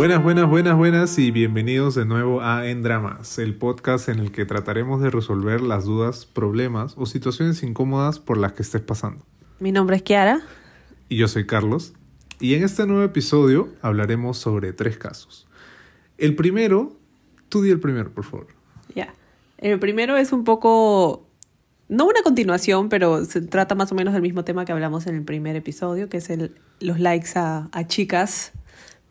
Buenas, buenas, buenas, buenas y bienvenidos de nuevo a En Dramas, el podcast en el que trataremos de resolver las dudas, problemas o situaciones incómodas por las que estés pasando. Mi nombre es Kiara. Y yo soy Carlos. Y en este nuevo episodio hablaremos sobre tres casos. El primero, tú di el primero, por favor. Ya. El primero es un poco, no una continuación, pero se trata más o menos del mismo tema que hablamos en el primer episodio, que es el, los likes a, a chicas.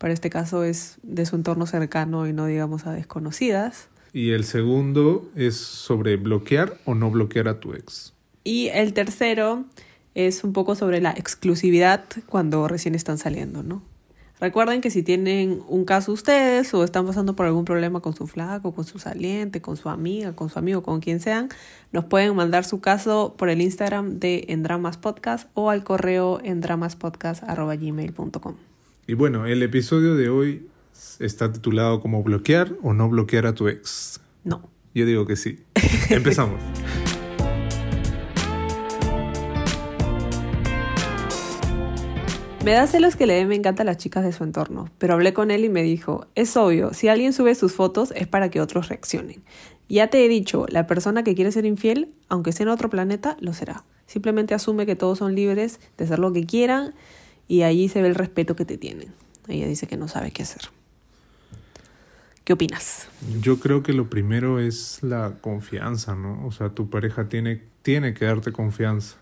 Para este caso es de su entorno cercano y no digamos a desconocidas. Y el segundo es sobre bloquear o no bloquear a tu ex. Y el tercero es un poco sobre la exclusividad cuando recién están saliendo, ¿no? Recuerden que si tienen un caso ustedes o están pasando por algún problema con su flaco, con su saliente, con su amiga, con su amigo, con quien sean, nos pueden mandar su caso por el Instagram de Endramas Podcast o al correo endramaspodcast.gmail.com. Y bueno, el episodio de hoy está titulado como bloquear o no bloquear a tu ex. No. Yo digo que sí. Empezamos. Me da celos que le me encanta a las chicas de su entorno, pero hablé con él y me dijo, es obvio, si alguien sube sus fotos es para que otros reaccionen. Ya te he dicho, la persona que quiere ser infiel, aunque sea en otro planeta, lo será. Simplemente asume que todos son libres de hacer lo que quieran y allí se ve el respeto que te tienen. Ella dice que no sabe qué hacer. ¿Qué opinas? Yo creo que lo primero es la confianza, ¿no? O sea, tu pareja tiene, tiene que darte confianza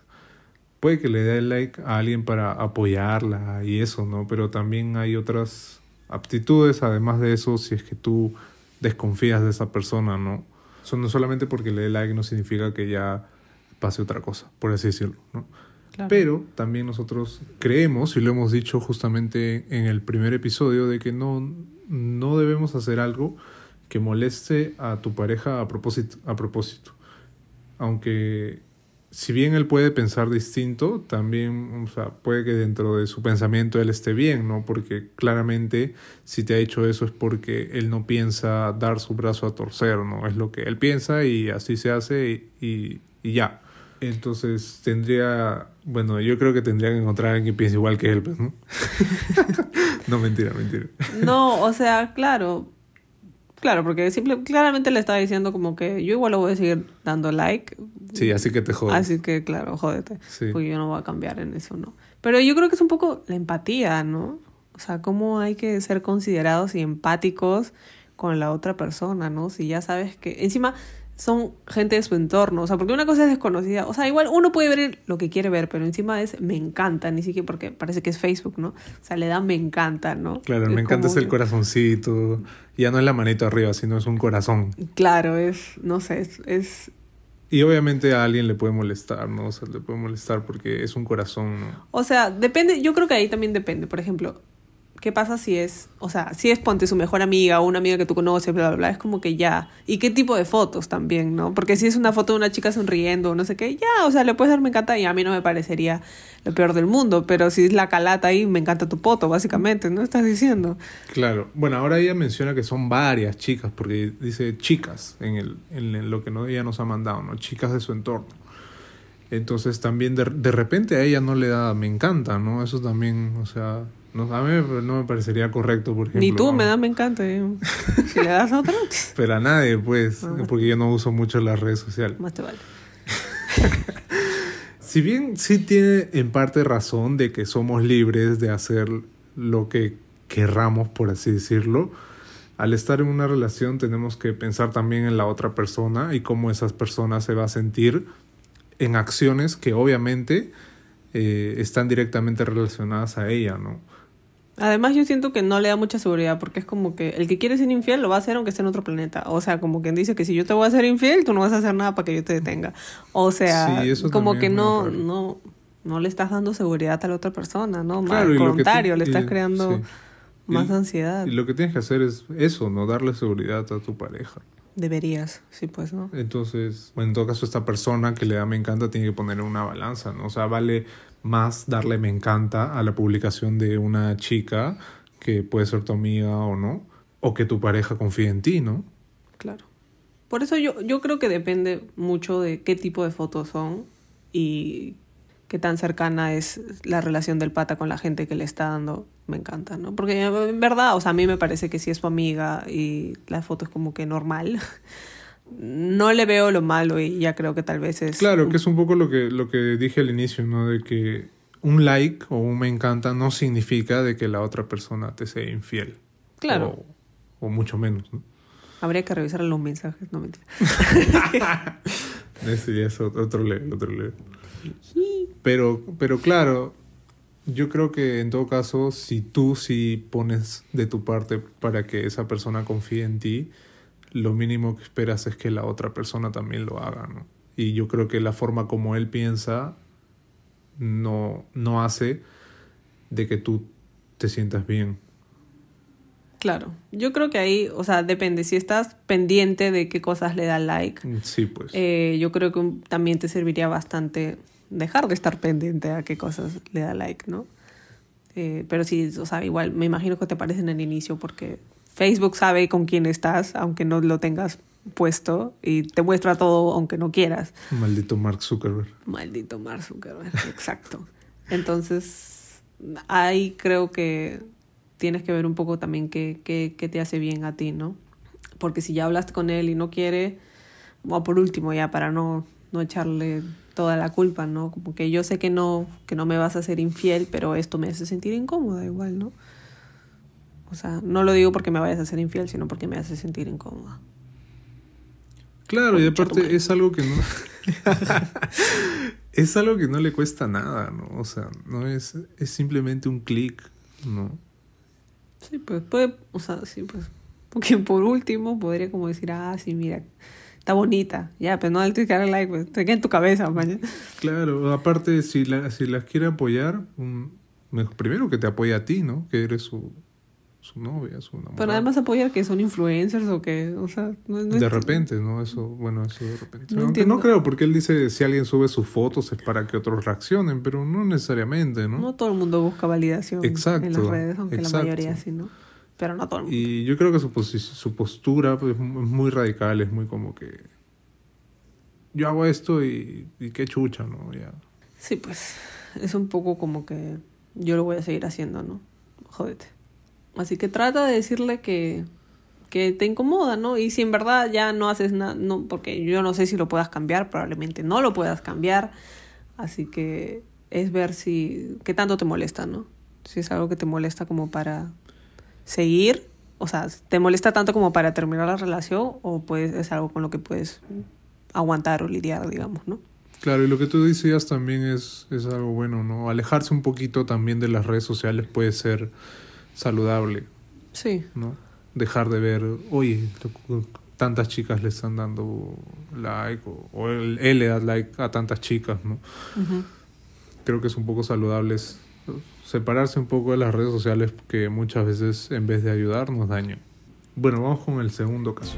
puede que le dé like a alguien para apoyarla y eso, ¿no? Pero también hay otras aptitudes, además de eso, si es que tú desconfías de esa persona, ¿no? Eso no solamente porque le dé like no significa que ya pase otra cosa, por así decirlo, ¿no? Pero también nosotros creemos, y lo hemos dicho justamente en el primer episodio, de que no, no debemos hacer algo que moleste a tu pareja a propósito. A propósito. Aunque si bien él puede pensar distinto, también o sea, puede que dentro de su pensamiento él esté bien, ¿no? Porque claramente si te ha hecho eso es porque él no piensa dar su brazo a torcer, ¿no? Es lo que él piensa y así se hace y, y, ya. Entonces tendría, bueno, yo creo que tendría que encontrar a alguien que piense igual que él, pues, ¿no? no, mentira, mentira. No, o sea, claro, Claro, porque simple, claramente le estaba diciendo como que yo igual lo voy a seguir dando like. Sí, así que te jodes. Así que, claro, jódete. Porque yo no voy a cambiar en eso, ¿no? Pero yo creo que es un poco la empatía, ¿no? O sea, cómo hay que ser considerados y empáticos con la otra persona, ¿no? Si ya sabes que... Encima, son gente de su entorno. O sea, porque una cosa es desconocida. O sea, igual uno puede ver lo que quiere ver, pero encima es me encanta, ni siquiera porque parece que es Facebook, ¿no? O sea, le da me encanta, ¿no? Claro, me encanta es el corazoncito. Ya no es la manito arriba, sino es un corazón. Claro, es, no sé, es, es... Y obviamente a alguien le puede molestar, ¿no? O sea, le puede molestar porque es un corazón, ¿no? O sea, depende, yo creo que ahí también depende. Por ejemplo, ¿qué pasa si es, o sea, si es ponte su mejor amiga o una amiga que tú conoces, bla, bla, bla, es como que ya. ¿Y qué tipo de fotos también, no? Porque si es una foto de una chica sonriendo o no sé qué, ya, o sea, le puedes dar me encanta y a mí no me parecería lo peor del mundo, pero si es la calata ahí, me encanta tu foto, básicamente, ¿no? Estás diciendo. Claro. Bueno, ahora ella menciona que son varias chicas, porque dice chicas en, el, en lo que no, ella nos ha mandado, ¿no? Chicas de su entorno. Entonces también de, de repente a ella no le da me encanta, ¿no? Eso también, o sea, no, a mí no me parecería correcto, por ejemplo. Ni tú, me da, me encanta. ¿eh? Si le das otra. Pero a nadie, pues, ah. porque yo no uso mucho las redes sociales. Más te vale. si bien sí tiene en parte razón de que somos libres de hacer lo que querramos, por así decirlo, al estar en una relación tenemos que pensar también en la otra persona y cómo esas personas se va a sentir en acciones que obviamente eh, están directamente relacionadas a ella, ¿no? Además, yo siento que no le da mucha seguridad porque es como que el que quiere ser infiel lo va a hacer aunque esté en otro planeta. O sea, como quien dice que si yo te voy a ser infiel, tú no vas a hacer nada para que yo te detenga. O sea, como que no, no, no le estás dando seguridad a la otra persona, ¿no? Al contrario, le estás creando más ansiedad. Y lo que tienes que hacer es eso, no darle seguridad a tu pareja. Deberías, sí, pues, ¿no? Entonces, en todo caso, esta persona que le da me encanta tiene que poner una balanza, ¿no? O sea, vale más darle me encanta a la publicación de una chica que puede ser tu amiga o no, o que tu pareja confíe en ti, ¿no? Claro. Por eso yo, yo creo que depende mucho de qué tipo de fotos son y qué tan cercana es la relación del pata con la gente que le está dando, me encanta, ¿no? Porque en verdad, o sea, a mí me parece que si es tu amiga y la foto es como que normal, no le veo lo malo y ya creo que tal vez es... Claro, que es un poco lo que, lo que dije al inicio, ¿no? De que un like o un me encanta no significa de que la otra persona te sea infiel. Claro. O, mucho menos, ¿no? Habría que revisar los mensajes, no mentira. Ese ya es otro level, otro level. Pero, pero claro, yo creo que en todo caso, si tú sí pones de tu parte para que esa persona confíe en ti, lo mínimo que esperas es que la otra persona también lo haga, ¿no? Y yo creo que la forma como él piensa no, no hace de que tú te sientas bien. Claro, yo creo que ahí, o sea, depende. Si estás pendiente de qué cosas le da like, sí, pues. Eh, yo creo que también te serviría bastante dejar de estar pendiente a qué cosas le da like, ¿no? Eh, pero sí, o sea, igual me imagino que te aparecen en el inicio porque Facebook sabe con quién estás, aunque no lo tengas puesto, y te muestra todo aunque no quieras. Maldito Mark Zuckerberg. Maldito Mark Zuckerberg, exacto. Entonces, ahí creo que tienes que ver un poco también qué, qué, qué te hace bien a ti, ¿no? Porque si ya hablaste con él y no quiere, o por último ya para no, no echarle toda la culpa, ¿no? Como que yo sé que no, que no me vas a ser infiel, pero esto me hace sentir incómoda igual, ¿no? O sea, no lo digo porque me vayas a ser infiel, sino porque me hace sentir incómoda. Claro, y aparte es algo que no. es algo que no le cuesta nada, ¿no? O sea, no es, es simplemente un clic, ¿no? Sí, pues puede, o sea, sí, pues. Porque por último podría como decir, ah, sí, mira, está bonita. Ya, pero no le tienes que dar like, pues, te queda en tu cabeza, mañana. Claro, aparte, si, la, si las quiere apoyar, un, primero que te apoye a ti, ¿no? Que eres su, su novia, su enamorada. Pero además apoyar que son influencers o que, o sea, no, De repente, ¿no? Eso, bueno, eso de repente. No Aunque no creo, porque él dice si alguien sube sus fotos es para que otros reaccionen, pero no necesariamente, ¿no? No todo el mundo busca validación en las redes, aunque la mayoría sí, ¿no? Pero no todo el mundo. Y yo creo que su, su postura es muy radical, es muy como que yo hago esto y, y qué chucha, ¿no? Ya. Sí, pues es un poco como que yo lo voy a seguir haciendo, ¿no? Jódete. Así que trata de decirle que, que te incomoda, ¿no? Y si en verdad ya no haces nada, no, porque yo no sé si lo puedas cambiar, probablemente no lo puedas cambiar. Así que es ver si, qué tanto te molesta, ¿no? Si es algo que te molesta como para seguir, o sea, te molesta tanto como para terminar la relación o pues es algo con lo que puedes aguantar o lidiar, digamos, ¿no? Claro, y lo que tú decías también es, es algo bueno, ¿no? Alejarse un poquito también de las redes sociales puede ser saludable. Sí. ¿No? Dejar de ver, oye, tantas chicas le están dando like, o, él, le da like a tantas chicas, ¿no? Creo que es un poco saludable separarse un poco de las redes sociales que muchas veces en vez de ayudar nos dañan. Bueno, vamos con el segundo caso.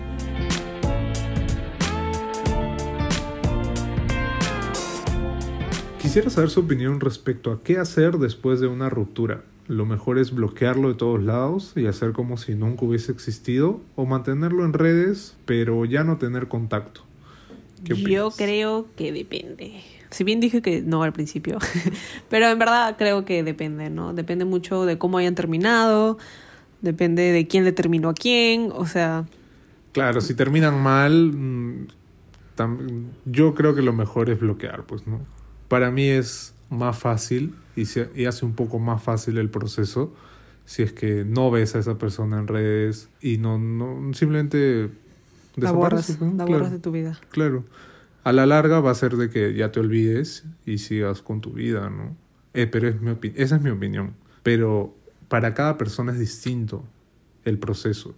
Quisiera saber su opinión respecto a qué hacer después de una ruptura. Lo mejor es bloquearlo de todos lados y hacer como si nunca hubiese existido o mantenerlo en redes pero ya no tener contacto. Yo creo que depende. Si bien dije que no al principio, pero en verdad creo que depende, ¿no? Depende mucho de cómo hayan terminado, depende de quién le terminó a quién, o sea... Claro, si terminan mal, mm, yo creo que lo mejor es bloquear, pues, ¿no? Para mí es más fácil y, y hace un poco más fácil el proceso si es que no ves a esa persona en redes y no, no simplemente la borras, la borras de tu vida. Claro. A la larga va a ser de que ya te olvides y sigas con tu vida, ¿no? Eh, pero es mi esa es mi opinión. Pero para cada persona es distinto el proceso.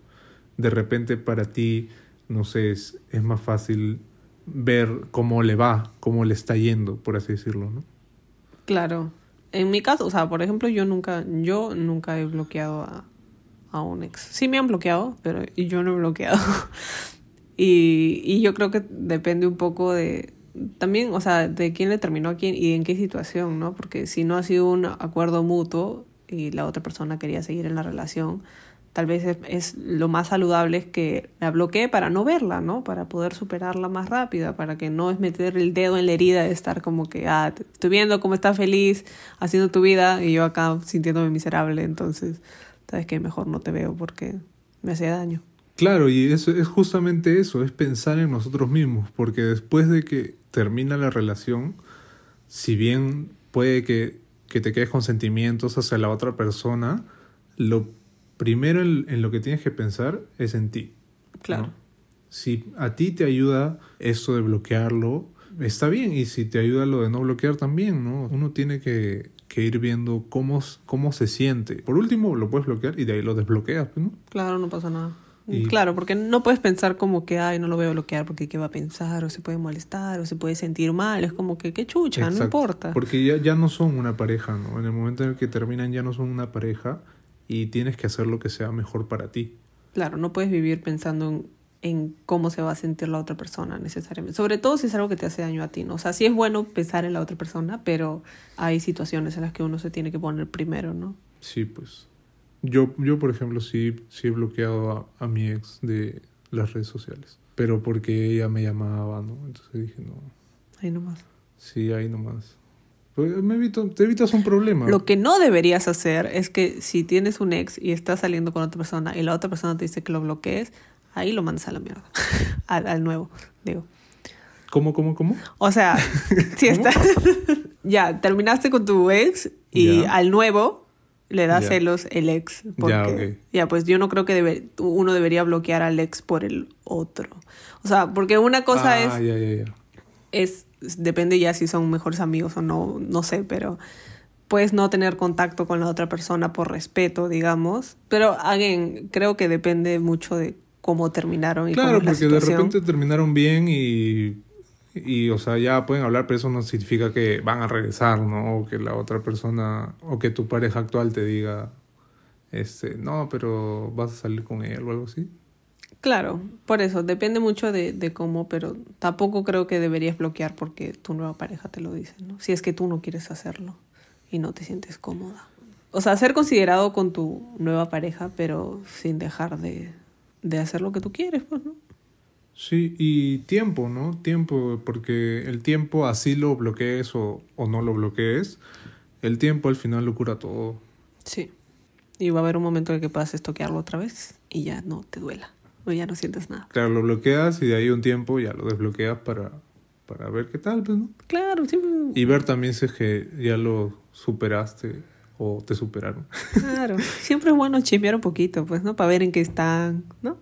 De repente para ti, no sé, es, es más fácil ver cómo le va, cómo le está yendo, por así decirlo, ¿no? Claro. En mi caso, o sea, por ejemplo, yo nunca, yo nunca he bloqueado a, a un ex. Sí me han bloqueado, pero yo no he bloqueado. y, y yo creo que depende un poco de, también, o sea, de quién le terminó a quién y en qué situación, ¿no? Porque si no ha sido un acuerdo mutuo y la otra persona quería seguir en la relación, tal vez es, lo más saludable es que la bloquee para no verla, ¿no? Para poder superarla más rápida, para que no es meter el dedo en la herida de estar como que, ah, estoy viendo cómo estás feliz haciendo tu vida y yo acá sintiéndome miserable, entonces, sabes que mejor no te veo porque me hace daño. Claro, y eso es justamente eso, es pensar en nosotros mismos, porque después de que termina la relación, si bien puede que, que te quedes con sentimientos hacia la otra persona, lo primero en, lo que tienes que pensar es en ti. Claro. Si a ti te ayuda esto de bloquearlo, está bien. Y si te ayuda lo de no bloquear también, ¿no? Uno tiene que, ir viendo cómo, cómo se siente. Por último, lo puedes bloquear y de ahí lo desbloqueas, ¿no? Claro, no pasa nada. Claro, porque no puedes pensar como que, ay, no lo voy a bloquear porque qué va a pensar, o se puede molestar, o se puede sentir mal. Es como que, qué chucha, no importa. Porque ya, ya no son una pareja, ¿no? En el momento en el que terminan ya no son una pareja y tienes que hacer lo que sea mejor para ti. Claro, no puedes vivir pensando en, cómo se va a sentir la otra persona necesariamente. Sobre todo si es algo que te hace daño a ti, ¿no? O sea, sí es bueno pensar en la otra persona, pero hay situaciones en las que uno se tiene que poner primero, ¿no? Sí, pues. Yo, yo por ejemplo, sí, sí he bloqueado a, mi ex de las redes sociales. Pero porque ella me llamaba, ¿no? Entonces dije, no. Ahí nomás. Sí, ahí nomás. Pues, me evito, te evitas un problema. Lo que no deberías hacer es que si tienes un ex y estás saliendo con otra persona y la otra persona te dice que lo bloquees, ahí lo mandas a la mierda. al, al, nuevo, digo. ¿Cómo, cómo, cómo? O sea, si estás. ya, terminaste con tu ex y al nuevo le da celos el ex. Porque, ya, pues yo no creo que debe, uno debería bloquear al ex por el otro. O sea, porque una cosa ah, es, es, depende ya si son mejores amigos o no, no sé, pero puedes no tener contacto con la otra persona por respeto, digamos. Pero, again, creo que depende mucho de cómo terminaron y claro, cómo es la porque de repente terminaron bien y y, o sea, ya pueden hablar, pero eso no significa que van a regresar, ¿no? O que la otra persona, o que tu pareja actual te diga, este, no, pero vas a salir con él o algo así. Claro, por eso, depende mucho de, de cómo, pero tampoco creo que deberías bloquear porque tu nueva pareja te lo dice, ¿no? Si es que tú no quieres hacerlo y no te sientes cómoda. O sea, ser considerado con tu nueva pareja, pero sin dejar de, de hacer lo que tú quieres, pues, ¿no? Sí, y tiempo, ¿no? Tiempo, porque el tiempo así lo bloquees o, o no lo bloquees, el tiempo al final lo cura todo. Sí. Y va a haber un momento en el que puedas estoquearlo otra vez y ya no te duela, o ya no sientes nada. Claro, lo bloqueas y de ahí un tiempo ya lo desbloqueas para, para ver qué tal, pues, ¿no? Claro, sí. Y ver también si es que ya lo superaste o te superaron. Claro, siempre es bueno chismear un poquito, pues, ¿no? Para ver en qué están, ¿no?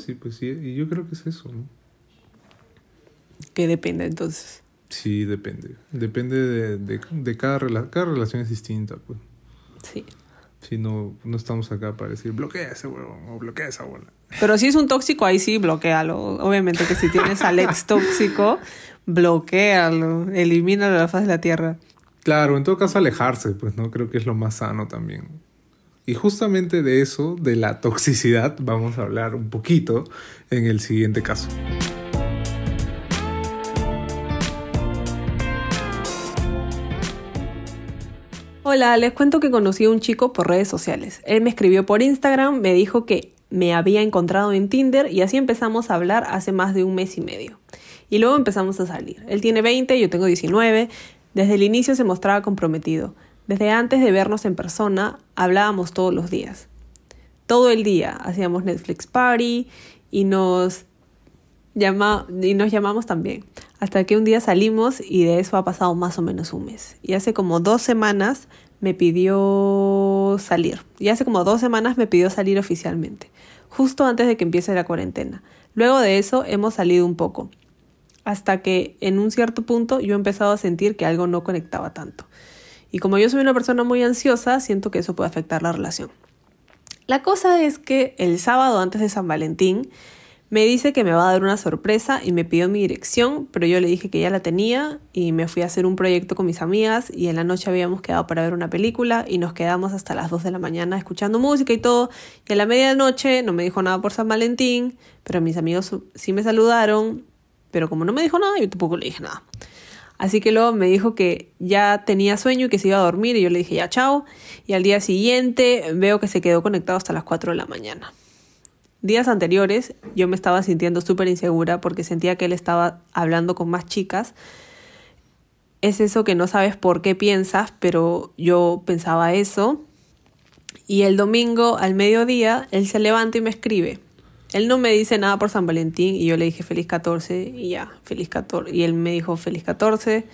Sí, pues sí, y yo creo que es eso, ¿no? Que depende entonces. Sí, depende. Depende de, de, de cada, relación. cada relación es distinta, pues. Sí. Si no, no estamos acá para decir bloquea ese huevo o bloquea esa bola. Pero si es un tóxico, ahí sí, bloquealo. Obviamente que si tienes al ex tóxico, bloquealo, elimínalo de la faz de la tierra. Claro, en todo caso alejarse, pues no creo que es lo más sano también. Y justamente de eso, de la toxicidad, vamos a hablar un poquito en el siguiente caso. Hola, les cuento que conocí a un chico por redes sociales. Él me escribió por Instagram, me dijo que me había encontrado en Tinder y así empezamos a hablar hace más de un mes y medio. Y luego empezamos a salir. Él tiene 20, yo tengo 19. Desde el inicio se mostraba comprometido. Desde antes de vernos en persona, hablábamos todos los días. Todo el día hacíamos Netflix Party y nos, llama, y nos llamamos también. Hasta que un día salimos y de eso ha pasado más o menos un mes. Y hace como dos semanas me pidió salir. Y hace como dos semanas me pidió salir oficialmente. Justo antes de que empiece la cuarentena. Luego de eso hemos salido un poco. Hasta que en un cierto punto yo he empezado a sentir que algo no conectaba tanto. Y como yo soy una persona muy ansiosa, siento que eso puede afectar la relación. La cosa es que el sábado antes de San Valentín me dice que me va a dar una sorpresa y me pidió mi dirección, pero yo le dije que ya la tenía y me fui a hacer un proyecto con mis amigas y en la noche habíamos quedado para ver una película y nos quedamos hasta las 2 de la mañana escuchando música y todo. Y a la medianoche no me dijo nada por San Valentín, pero mis amigos sí me saludaron, pero como no me dijo nada, yo tampoco le dije nada. Así que luego me dijo que ya tenía sueño y que se iba a dormir y yo le dije ya chao. Y al día siguiente veo que se quedó conectado hasta las 4 de la mañana. Días anteriores yo me estaba sintiendo súper insegura porque sentía que él estaba hablando con más chicas. Es eso que no sabes por qué piensas, pero yo pensaba eso. Y el domingo al mediodía él se levanta y me escribe. Él no me dice nada por San Valentín y yo le dije feliz 14 y ya, feliz 14. Y él me dijo feliz 14.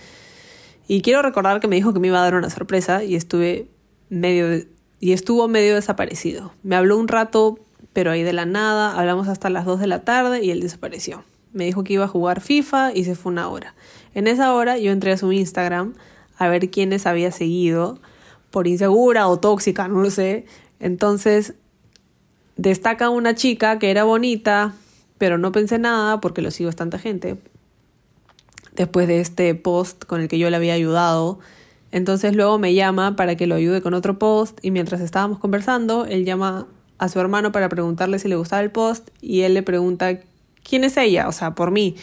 Y quiero recordar que me dijo que me iba a dar una sorpresa y estuve medio y estuvo medio desaparecido. Me habló un rato, pero ahí de la nada, hablamos hasta las 2 de la tarde y él desapareció. Me dijo que iba a jugar FIFA y se fue una hora. En esa hora yo entré a su Instagram a ver quiénes había seguido por insegura o tóxica, no lo sé. Entonces destaca una chica que era bonita, pero no pensé nada porque lo sigo tanta gente. Después de este post con el que yo le había ayudado. Entonces luego me llama para que lo ayude con otro post y mientras estábamos conversando, él llama a su hermano para preguntarle si le gustaba el post y él le pregunta quién es ella, o sea, por mí.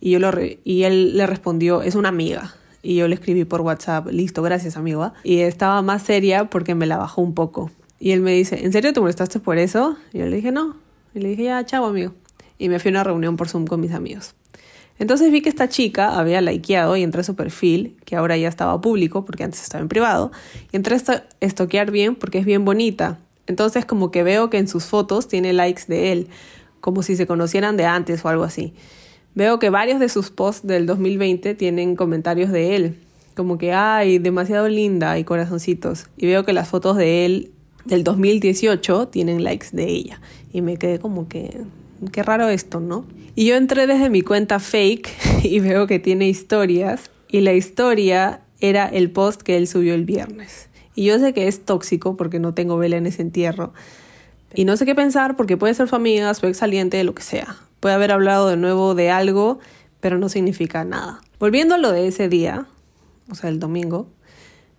Y, yo lo y él le respondió, es una amiga. Y yo le escribí por WhatsApp, listo, gracias amigo. Y estaba más seria porque me la bajó un poco. Y él me dice, ¿en serio te molestaste por eso? Y yo le dije, no. Y le dije, ya, chao, amigo. Y me fui a una reunión por Zoom con mis amigos. Entonces vi que esta chica había likeado y entré a su perfil, que ahora ya estaba público porque antes estaba en privado, y entré a estoquear bien porque es bien bonita. Entonces como que veo que en sus fotos tiene likes de él, como si se conocieran de antes o algo así. Veo que varios de sus posts del 2020 tienen comentarios de él, como que, ay, demasiado linda y corazoncitos. Y veo que las fotos de él del 2018 tienen likes de ella. Y me quedé como que, qué raro esto, ¿no? Y yo entré desde mi cuenta fake y veo que tiene historias. Y la historia era el post que él subió el viernes. Y yo sé que es tóxico porque no tengo vela en ese entierro. Y no sé qué pensar porque puede ser su amiga, su ex saliente, lo que sea. Puede haber hablado de nuevo de algo, pero no significa nada. Volviendo a lo de ese día, o sea, el domingo,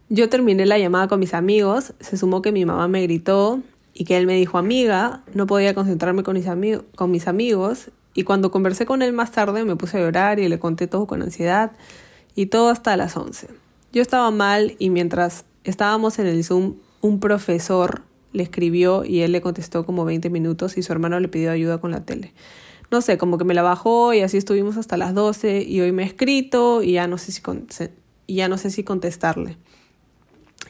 yo terminé la llamada con mis amigos, se sumó que mi mamá me gritó y que él me dijo amiga, no podía concentrarme con mis, con mis amigos y cuando conversé con él más tarde me puse a llorar y le conté todo con ansiedad y todo hasta las 11. Yo estaba mal y mientras estábamos en el Zoom, un profesor le escribió y él le contestó como 20 minutos y su hermano le pidió ayuda con la tele. No sé, como que me la bajó y así estuvimos hasta las 12 y hoy me ha escrito y ya no sé si, y ya no sé si contestarle.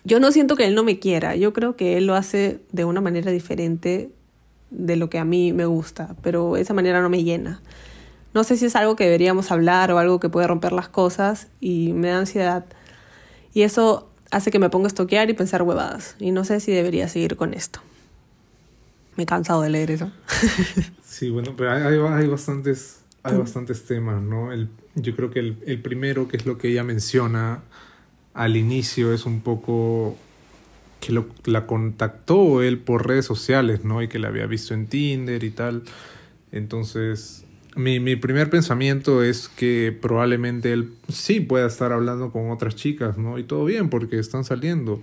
Yo no siento que él no me quiera, yo creo que él lo hace de una manera diferente de lo que a mí me gusta, pero esa manera no me llena. No sé si es algo que deberíamos hablar o algo que puede romper las cosas y me da ansiedad. Y eso hace que me ponga a estoquear y pensar huevadas. Y no sé si debería seguir con esto. Me he cansado de leer eso. sí, bueno, pero hay, bastantes, hay bastantes temas, ¿no? El, yo creo que el, el primero, que es lo que ella menciona, al inicio es un poco que lo, la contactó él por redes sociales, ¿no? Y que la había visto en Tinder y tal. Entonces, mi, mi primer pensamiento es que probablemente él sí pueda estar hablando con otras chicas, ¿no? Y todo bien, porque están saliendo.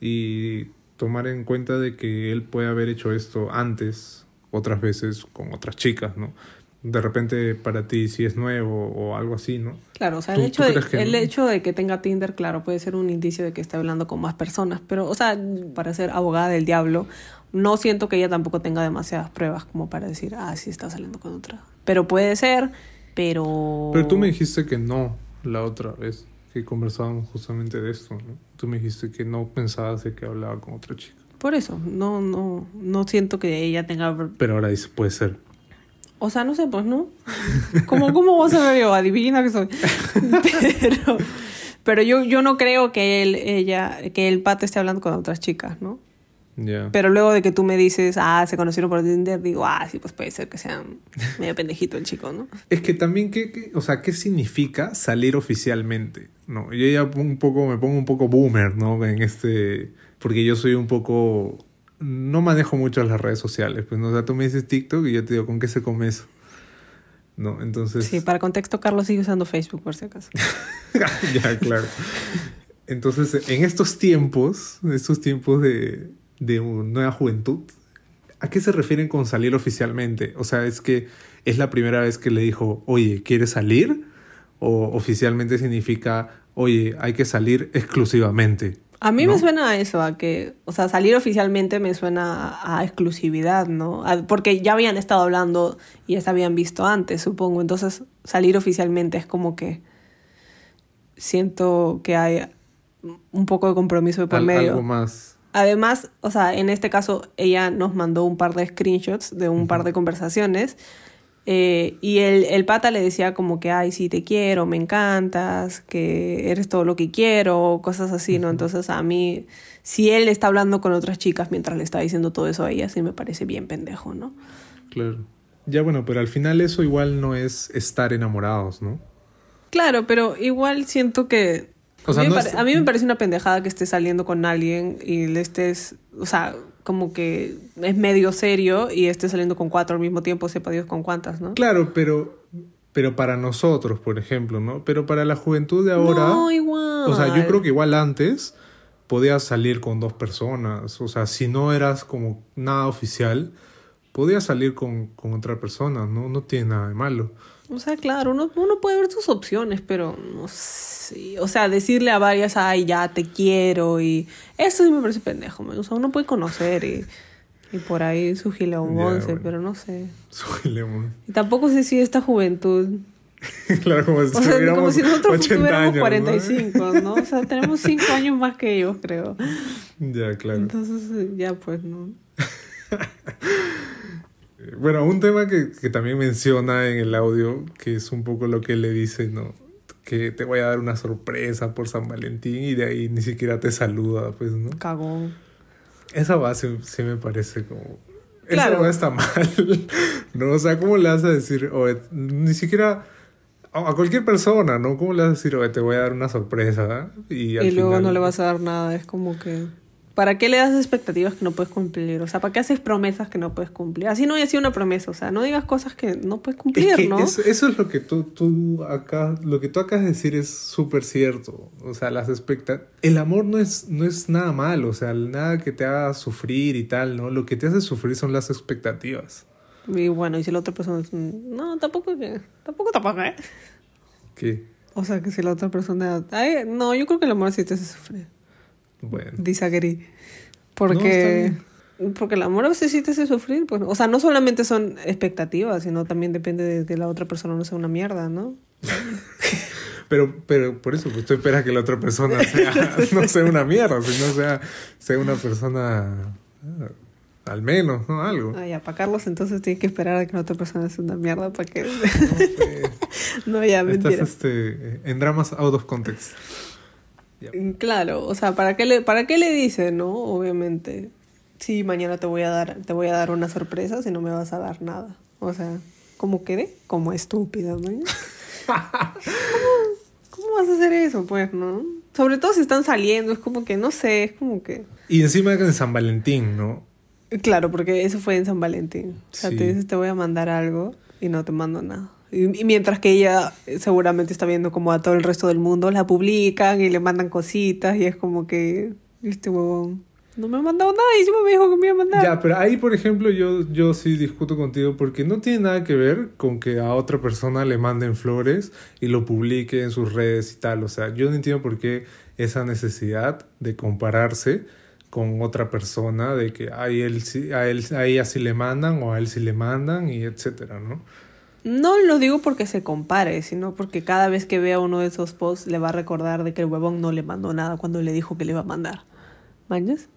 Y tomar en cuenta de que él puede haber hecho esto antes, otras veces, con otras chicas, ¿no? de repente para ti si es nuevo o algo así, ¿no? Claro, o sea, el, hecho, de, el hecho de que tenga Tinder, claro, puede ser un indicio de que esté hablando con más personas, pero, o sea, para ser abogada del diablo, no siento que ella tampoco tenga demasiadas pruebas como para decir, ah, sí está saliendo con otra. Pero puede ser, pero... Pero tú me dijiste que no la otra vez que conversábamos justamente de esto, ¿no? Tú me dijiste que no pensabas de que hablaba con otra chica. Por eso, no, no, no siento que ella tenga... Pero ahora dice, puede ser. O sea, no sé, pues, ¿no? ¿Cómo, cómo vas a ver yo? Adivina que soy. Pero, pero yo, yo no creo que él, ella, que el pato esté hablando con otras chicas, ¿no? Ya. Pero luego de que tú me dices, ah, se conocieron por Tinder, digo, ah, sí, pues puede ser que sea medio pendejito el chico, ¿no? Es que también, ¿qué, o sea, ¿qué significa salir oficialmente? No, yo ya un poco, me pongo un poco boomer, ¿no? En este, porque yo soy un poco no manejo mucho las redes sociales. Pues, ¿no? o sea, tú me dices TikTok y yo te digo, ¿con qué se come eso? ¿No? Entonces... Sí, para contexto, Carlos sigue usando Facebook, por si acaso. ya, claro. Entonces, en estos tiempos, estos tiempos de, de nueva juventud, ¿a qué se refieren con salir oficialmente? O sea, es que es la primera vez que le dijo, oye, ¿quieres salir? o oficialmente significa, oye, hay que salir exclusivamente. A mí me suena a eso, a que, o sea, salir oficialmente me suena a, exclusividad, ¿no? porque ya habían estado hablando y ya se habían visto antes, supongo. Entonces, salir oficialmente es como que siento que hay un poco de compromiso de por medio. Algo más. Además, o sea, en este caso ella nos mandó un par de screenshots de un par de conversaciones eh, y el, el, pata le decía como que, ay, sí, te quiero, me encantas, que eres todo lo que quiero, cosas así, ¿no? Entonces a mí, si él está hablando con otras chicas mientras le está diciendo todo eso a ella, sí me parece bien pendejo, ¿no? Claro. Ya bueno, pero al final eso igual no es estar enamorados, ¿no? Claro, pero igual siento que a, mí me parece una pendejada que estés saliendo con alguien y le estés, o sea, como que es medio serio y estés saliendo con cuatro al mismo tiempo, sepa Dios con cuántas, ¿no? Claro, pero, pero para nosotros, por ejemplo, ¿no? Pero para la juventud de ahora... No, igual. O sea, yo creo que igual antes podías salir con dos personas, o sea, si no eras como nada oficial, podías salir con, con otra persona, ¿no? No tiene nada de malo. O sea, claro, uno, uno puede ver sus opciones, pero no sé. O sea, decirle a varias, ay, ya te quiero y. Eso sí me parece pendejo. O sea, uno puede conocer y, y por ahí su gileón pero no sé. Su gileón. Y tampoco sé si esta juventud. claro, como si, o sea, como si nosotros tuviéramos 45, ¿no? O sea, tenemos 5 años más que ellos, creo. Ya, claro. Entonces, ya pues, ¿no? Bueno, un tema que, que, también menciona en el audio, que es un poco lo que le dice, ¿no? Que te voy a dar una sorpresa por San Valentín y de ahí ni siquiera te saluda, pues, ¿no? Cagón. Esa base sí me parece como... Claro. Eso no está mal, ¿no? O sea, ¿cómo le vas a decir, o ni siquiera a cualquier persona, ¿no? ¿Cómo le vas a decir, oye, te voy a dar una sorpresa? Y, y luego no le vas a dar nada, es como que... ¿Para qué le das expectativas que no puedes cumplir? O sea, ¿para qué haces promesas que no puedes cumplir? Así no haya sido una promesa, o sea, no digas cosas que no puedes cumplir, ¿no? Eso, eso, es lo que tú, tú acá, lo que tú acabas de decir es súper cierto. O sea, las expectativas. El amor no es, no es nada malo, o sea, nada que te haga sufrir y tal, ¿no? Lo que te hace sufrir son las expectativas. Y bueno, y si la otra persona no, tampoco que, tampoco tampoco, ¿eh? ¿Qué? O sea, que si la otra persona, ay, no, yo creo que el amor sí te hace sufrir. Bueno. Disagree. Porque, porque el amor a veces sí te hace sufrir. Pues, o sea, no solamente son expectativas, sino también depende de que la otra persona no sea una mierda, ¿no? pero, pero por eso, pues tú esperas que la otra persona sea, no sea una mierda, sino sea, sea una persona ah, al menos, ¿no? Algo. Ah, ya, para Carlos entonces tienes que esperar a que la otra persona sea una mierda para que... No, no ya, mentira. Estás este, en dramas out of context. Mm, claro, o sea, ¿para qué le, para qué le dice, no? Obviamente. Sí, mañana te voy a dar, te voy a dar una sorpresa si no me vas a dar nada. O sea, ¿cómo quede? Como estúpida, ¿no? ¿Cómo, vas a hacer eso, pues, no? Sobre todo si están saliendo, es como que, no sé, es como que... Y encima en San Valentín, ¿no? Claro, porque eso fue en San Valentín. O sea, te dices, te voy a mandar algo y no te mando nada. Y, mientras que ella seguramente está viendo como a todo el resto del mundo la publican y le mandan cositas y es como que este huevón no me ha mandado nada y me dijo que me iba a mandar. Ya, pero ahí por ejemplo yo, yo sí discuto contigo porque no tiene nada que ver con que a otra persona le manden flores y lo publique en sus redes y tal. O sea, yo no entiendo por qué esa necesidad de compararse con otra persona, de que a, él, a, él, a ella sí le mandan o a él sí le mandan y etcétera, ¿no? No lo digo porque se compare, sino porque cada vez que vea uno de esos posts le va a recordar de que el huevón no le mandó nada cuando le dijo que le iba a mandar. ¿Mañas?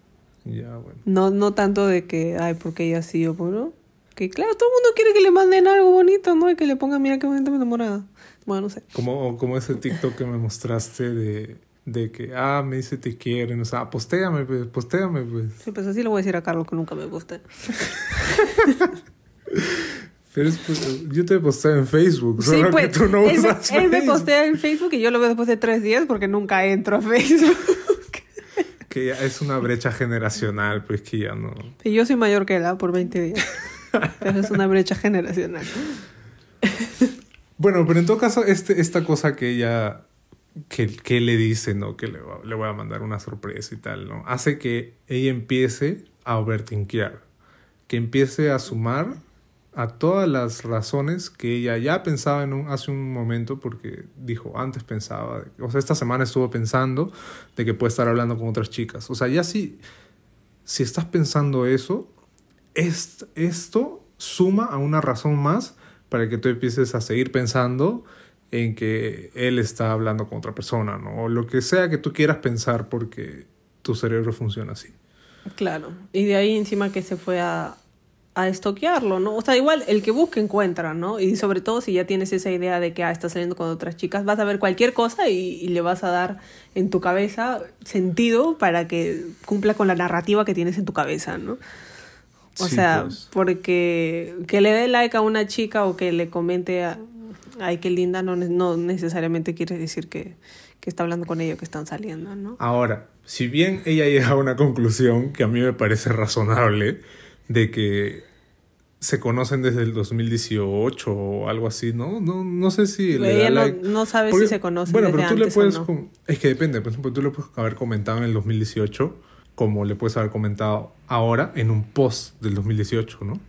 Ya, bueno. No, no tanto de que, ay, porque ella sí o no. Que claro, todo el mundo quiere que le manden algo bonito, ¿no? Y que le pongan, mira qué bonita mi enamorada. Bueno, no sé. Como, como ese TikTok que me mostraste de, de que, ah, me dice te quieren, o sea, postéame, pues, postéame, pues. Sí, pues así le voy a decir a Carlos que nunca me gusta. Pero es, pues, yo te posté en Facebook, solo pues, que tú no él, usas él me postea en Facebook y yo lo veo después de tres días porque nunca entro a Facebook. que ya es una brecha generacional, pues que ya no... Y yo soy mayor que él por 20 días. pero es una brecha generacional. bueno, pero en todo caso, este, esta cosa que ella... Que, que le dice, ¿no? Que le, le voy a mandar una sorpresa y tal, ¿no? Hace que ella empiece a overtinkear. Que empiece a sumar a todas las razones que ella ya pensaba en un, hace un momento, porque dijo, antes pensaba, o sea, esta semana estuvo pensando de que puede estar hablando con otras chicas. O sea, ya si, si estás pensando eso, es, esto suma a una razón más para que tú empieces a seguir pensando en que él está hablando con otra persona, ¿no? O lo que sea que tú quieras pensar porque tu cerebro funciona así. Claro. Y de ahí encima que se fue a, a estoquearlo, ¿no? O sea, igual el que busca encuentra, ¿no? Y sobre todo si ya tienes esa idea de que ah, estás saliendo con otras chicas, vas a ver cualquier cosa y, le vas a dar en tu cabeza sentido para que cumpla con la narrativa que tienes en tu cabeza, ¿no? O sea, pues. porque que le dé like a una chica o que le comente, a, ay, qué linda, no, no necesariamente quiere decir que, que está hablando con ella o que están saliendo, ¿no? Ahora, si bien ella llega a una conclusión que a mí me parece razonable, de que se conocen desde el 2018 o algo así, ¿no? No, no sé si... ella no, sabe si se conocen Bueno, pero tú le puedes... Es que depende, por ejemplo, tú le puedes haber comentado en el 2018 como le puedes haber comentado ahora en un post del 2018, ¿no?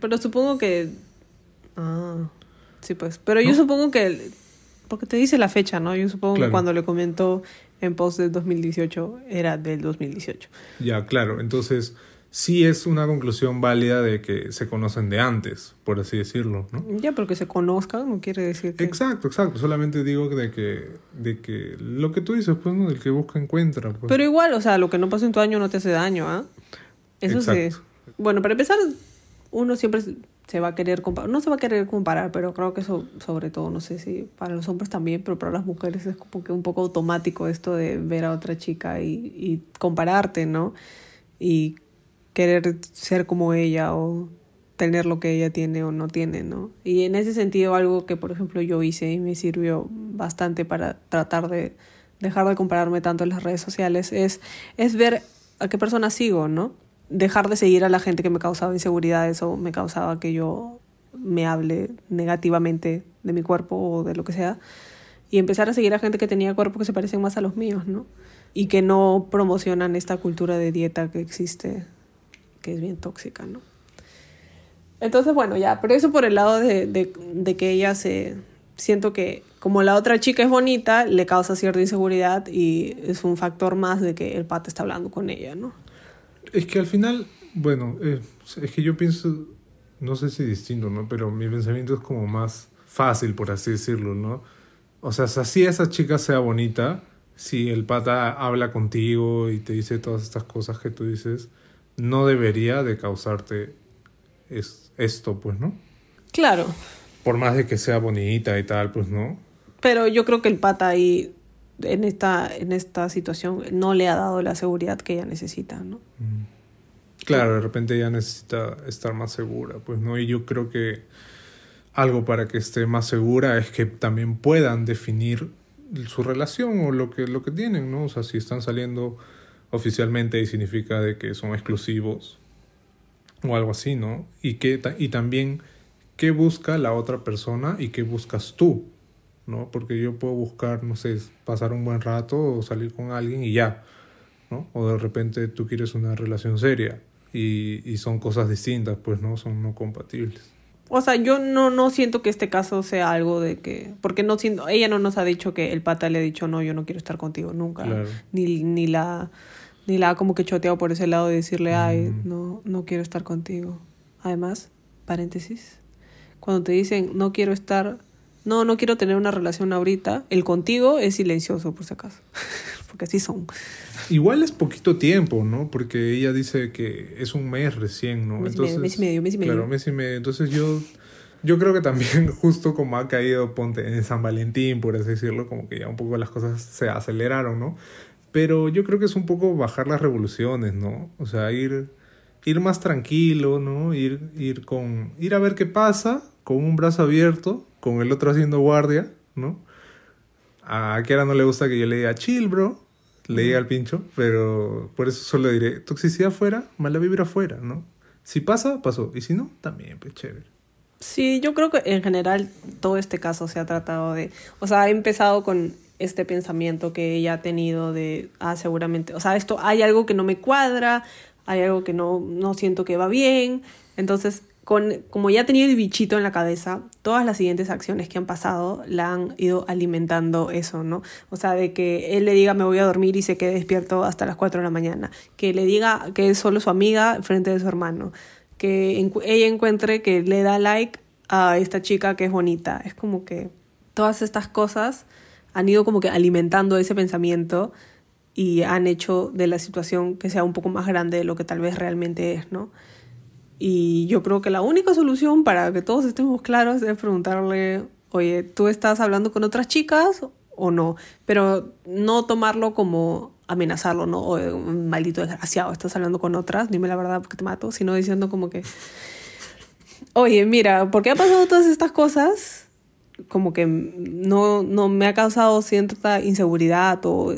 Pero supongo que... Ah, sí, pues. Pero yo supongo que... Porque te dice la fecha, ¿no? Yo supongo que cuando le comentó en post del 2018 era del 2018. Ya, claro. Entonces sí es una conclusión válida de que se conocen de antes, por así decirlo, ¿no? Ya, porque se conozcan no quiere decir que... Exacto, exacto. Solamente digo de que, de que lo que tú dices, pues, ¿no? El que busca encuentra. Pues. Pero igual, o sea, lo que no pasa en tu año no te hace daño, ¿ah? Eso sí. Bueno, para empezar, uno siempre se va a querer comparar, no se va a querer comparar, pero creo que eso, sobre todo, no sé si para los hombres también, pero para las mujeres es como que un poco automático esto de ver a otra chica y, y compararte, ¿no? Y querer ser como ella o tener lo que ella tiene o no tiene, ¿no? Y en ese sentido algo que por ejemplo yo hice y me sirvió bastante para tratar de dejar de compararme tanto en las redes sociales es, es ver a qué persona sigo, ¿no? Dejar de seguir a la gente que me causaba inseguridades o me causaba que yo me hable negativamente de mi cuerpo o de lo que sea y empezar a seguir a gente que tenía cuerpos que se parecen más a los míos, ¿no? Y que no promocionan esta cultura de dieta que existe que es bien tóxica, ¿no? Entonces, bueno, ya, pero eso por el lado de, de, que ella se... Siento que como la otra chica es bonita, le causa cierta inseguridad y es un factor más de que el pata está hablando con ella, ¿no? Es que al final, bueno, eh, es que yo pienso, no sé si distinto, ¿no? Pero mi pensamiento es como más fácil, por así decirlo, ¿no? O sea, si esa chica sea bonita, si el pata habla contigo y te dice todas estas cosas que tú dices, no debería de causarte es, esto, pues, ¿no? Claro. Por más de que sea bonita y tal, pues, ¿no? Pero yo creo que el pata ahí, en esta, en esta situación, no le ha dado la seguridad que ella necesita, ¿no? Mm. Claro, de repente ella necesita estar más segura, pues, ¿no? Y yo creo que algo para que esté más segura es que también puedan definir su relación o lo que, lo que tienen, ¿no? O sea, si están saliendo oficialmente y significa de que son exclusivos o algo así, ¿no? Y, que, y también qué busca la otra persona y qué buscas tú, ¿no? Porque yo puedo buscar, no sé, pasar un buen rato o salir con alguien y ya, ¿no? O de repente tú quieres una relación seria y, y son cosas distintas, pues, ¿no? Son no compatibles. O sea, yo no, no siento que este caso sea algo de que. Porque no siento. Ella no nos ha dicho que el pata le ha dicho, no, yo no quiero estar contigo nunca. Ni, ni la ni la ha como que choteado por ese lado de decirle, ay, no, no quiero estar contigo. Además, paréntesis, cuando te dicen, no quiero estar, no, no quiero tener una relación ahorita, el contigo es silencioso, por si acaso. Porque así son. Igual es poquito tiempo, ¿no? Porque ella dice que es un mes recién, ¿no? Mes Entonces, y medio, mes y medio, mes y medio. Claro, mes y medio. Entonces yo, yo creo que también justo como ha caído, ponte, en San Valentín, por así decirlo, como que ya un poco las cosas se aceleraron, ¿no? Pero yo creo que es un poco bajar las revoluciones, ¿no? O sea, ir, ir más tranquilo, ¿no? Ir, ir, con, ir a ver qué pasa, con un brazo abierto, con el otro haciendo guardia, ¿no? A Kiara no le gusta que yo le diga chill, bro, le diga al pincho, pero por eso solo diré toxicidad fuera, mala vibra fuera, ¿no? Si pasa, pasó, y si no, también, pues chévere. Sí, yo creo que en general todo este caso se ha tratado de, o sea, ha empezado con este pensamiento que ella ha tenido de, ah, seguramente, o sea, esto, hay algo que no me cuadra, hay algo que no, no siento que va bien, entonces con, como ya tenía el bichito en la cabeza, todas las siguientes acciones que han pasado la han ido alimentando eso, ¿no? O sea, de que él le diga me voy a dormir y se quede despierto hasta las 4 de la mañana, que le diga que es solo su amiga frente de su hermano, que ella encuentre que le da like a esta chica que es bonita. Es como que todas estas cosas han ido como que alimentando ese pensamiento y han hecho de la situación que sea un poco más grande de lo que tal vez realmente es, ¿no? Y yo creo que la única solución para que todos estemos claros es preguntarle, oye, ¿tú estás hablando con otras chicas o no? Pero no tomarlo como amenazarlo, ¿no? O maldito desgraciado, estás hablando con otras, dime la verdad porque te mato, sino diciendo como que, oye, mira, ¿por qué ha pasado todas estas cosas? Como que no, no me ha causado cierta inseguridad o,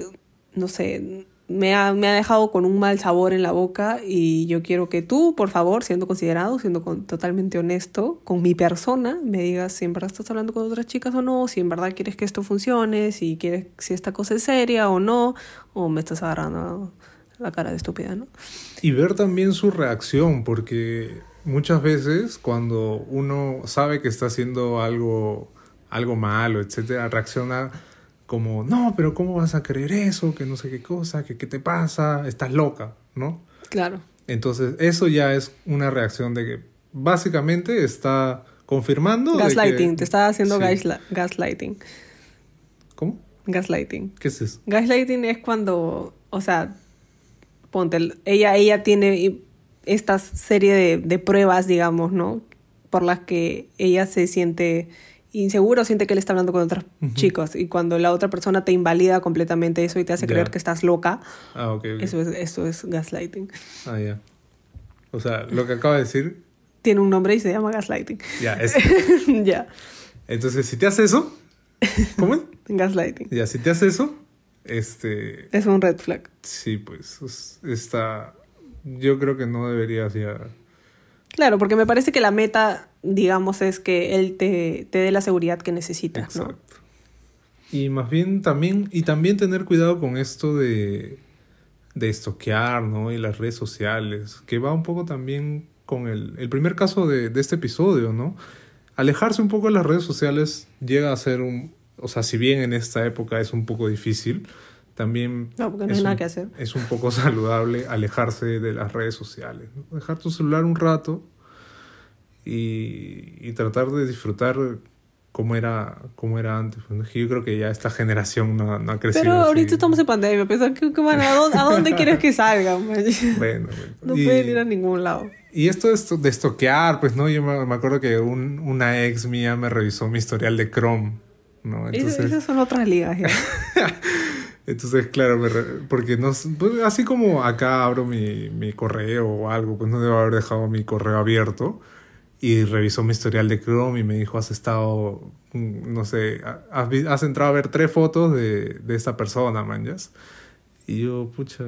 no sé, me ha, me ha dejado con un mal sabor en la boca y yo quiero que tú, por favor, siendo considerado, siendo totalmente honesto con mi persona, me digas si en verdad estás hablando con otras chicas o no, si en verdad quieres que esto funcione, si quieres si esta cosa es seria o no, o me estás agarrando la cara de estúpida, ¿no? Y ver también su reacción, porque muchas veces cuando uno sabe que está haciendo algo, algo malo, etcétera, reacciona como, no, pero ¿cómo vas a creer eso? Que no sé qué cosa, que qué te pasa, estás loca, ¿no? Claro. Entonces, eso ya es una reacción de que básicamente está confirmando. Gaslighting, te está haciendo gaslighting. ¿Cómo? Gaslighting. ¿Qué es eso? Gaslighting es cuando, o sea, ponte, ella, ella tiene esta serie de, de pruebas, digamos, ¿no? Por las que ella se siente inseguro siente que él está hablando con otros chicos y cuando la otra persona te invalida completamente eso y te hace creer que estás loca, ah, Eso, es, eso es gaslighting. Ah, ya. O sea, lo que acabo de decir... Tiene un nombre y se llama gaslighting. Ya, es... ya. Entonces, si te hace eso... ¿Cómo es? gaslighting. Ya, si te hace eso, este... Es un red flag. Sí, pues, está... Yo creo que no deberías ya Claro, porque me parece que la meta, digamos, es que él te, te dé la seguridad que necesitas. Exacto. Y más bien también, y también tener cuidado con esto de, de estoquear, ¿no? Y las redes sociales, que va un poco también con el, el primer caso de, de este episodio, ¿no? Alejarse un poco de las redes sociales llega a ser un, o sea, si bien en esta época es un poco difícil, también no, porque no hay nada que hacer. es un poco saludable alejarse de las redes sociales. Dejar tu celular un rato y, y, tratar de disfrutar como era, como era antes. Yo creo que ya esta generación no, no ha crecido. Pero ahorita estamos en pandemia, pensar que, ¿a, dónde, ¿a dónde quieres que salgan? bueno, no pueden ir a ningún lado. Y esto de, estoquear, pues no, yo me, me acuerdo que un, una ex mía me revisó mi historial de Chrome. ¿no? Entonces... Esas son otras ligas. ¿ya? Entonces, claro, porque no, pues, así como acá abro mi, mi, correo o algo, pues no debo haber dejado mi correo abierto y revisó mi historial de Chrome y me dijo, has estado, mm, no sé, has, entrado a ver tres fotos de, de esta persona, manjas. Y yo, pucha,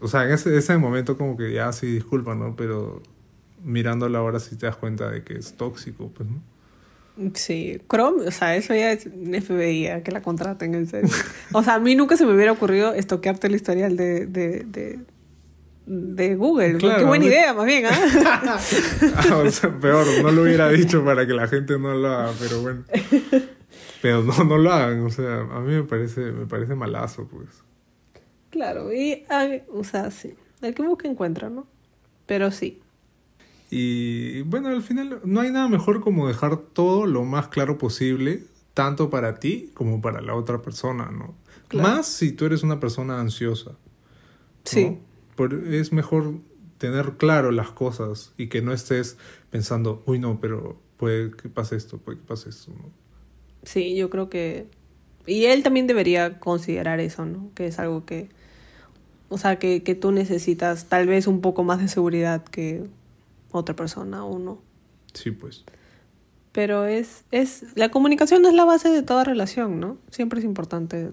o sea, en ese, ese momento como que ya sí, disculpa, ¿no? Pero mirándolo ahora sí te das cuenta de que es tóxico, pues, ¿no? Sí, Chrome, o sea, eso ya es FBI, que la contraten en serio. O sea, a mí nunca se me hubiera ocurrido estoquearte el historial de, de, de Google. Qué buena idea, más bien, ¿ah? ah, o sea, peor, no lo hubiera dicho para que la gente no lo haga, pero bueno. Pero no, no lo hagan, o sea, a mí me parece, me parece malazo, pues. Claro, y, o sea, sí, el que busca encuentra, ¿no? Pero sí, y bueno, al final no hay nada mejor como dejar todo lo más claro posible, tanto para ti como para la otra persona, ¿no? Más si tú eres una persona ansiosa. Sí. Es mejor tener claro las cosas y que no estés pensando, uy, no, pero puede que pase esto, puede que pase esto, ¿no? Sí, yo creo que... Y él también debería considerar eso, ¿no? Que es algo que... O sea, que, que tú necesitas tal vez un poco más de seguridad que otra persona o no. Sí, pues. Pero es, es, la comunicación es la base de toda relación, ¿no? Siempre es importante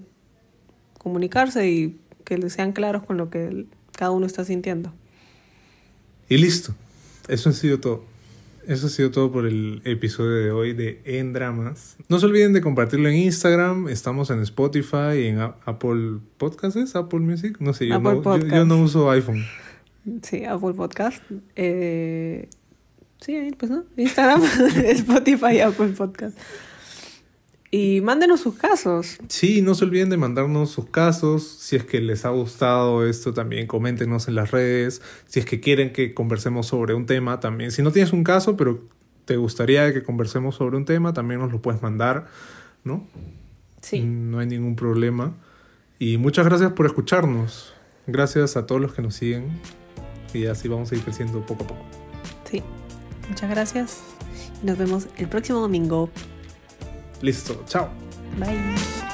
comunicarse y que sean claros con lo que cada uno está sintiendo. Y listo. Eso ha sido todo. Eso ha sido todo por el episodio de hoy de En Dramas. No se olviden de compartirlo en Instagram. Estamos en Spotify, en Apple Podcasts, Apple Music. No sé, yo, no, yo no uso iPhone. Sí, Apple Podcast. Eh, Sí, pues no. Instagram, Spotify, Apple Podcast. Y mándenos sus casos. Sí, no se olviden de mandarnos sus casos. Si es que les ha gustado esto, también coméntenos en las redes. Si es que quieren que conversemos sobre un tema, también. Si no tienes un caso, pero te gustaría que conversemos sobre un tema, también nos lo puedes mandar, ¿no? Sí. No hay ningún problema. Y muchas gracias por escucharnos. Gracias a todos los que nos siguen. Y así vamos a ir creciendo poco a poco. Sí. Muchas gracias. Nos vemos el próximo domingo. Listo. Chao. Bye.